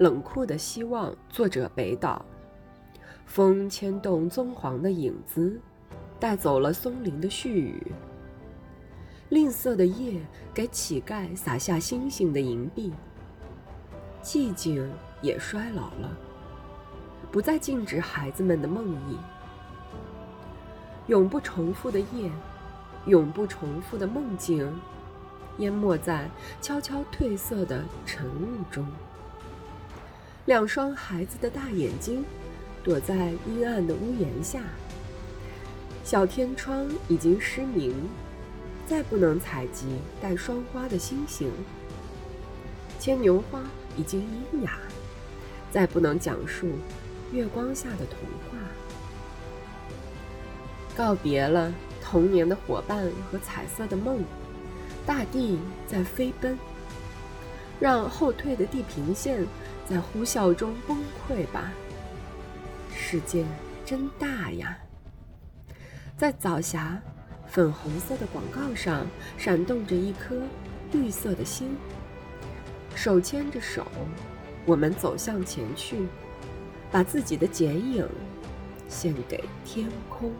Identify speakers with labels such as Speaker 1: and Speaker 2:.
Speaker 1: 冷酷的希望。作者北岛。风牵动棕黄的影子，带走了松林的絮语。吝啬的夜给乞丐撒下星星的银币。寂静也衰老了，不再禁止孩子们的梦呓。永不重复的夜，永不重复的梦境。淹没在悄悄褪色的晨雾中。两双孩子的大眼睛躲在阴暗的屋檐下。小天窗已经失明，再不能采集带霜花的星星。牵牛花已经阴哑，再不能讲述月光下的童话。告别了童年的伙伴和彩色的梦。大地在飞奔，让后退的地平线在呼啸中崩溃吧。世界真大呀！在早霞，粉红色的广告上闪动着一颗绿色的心。手牵着手，我们走向前去，把自己的剪影献给天空。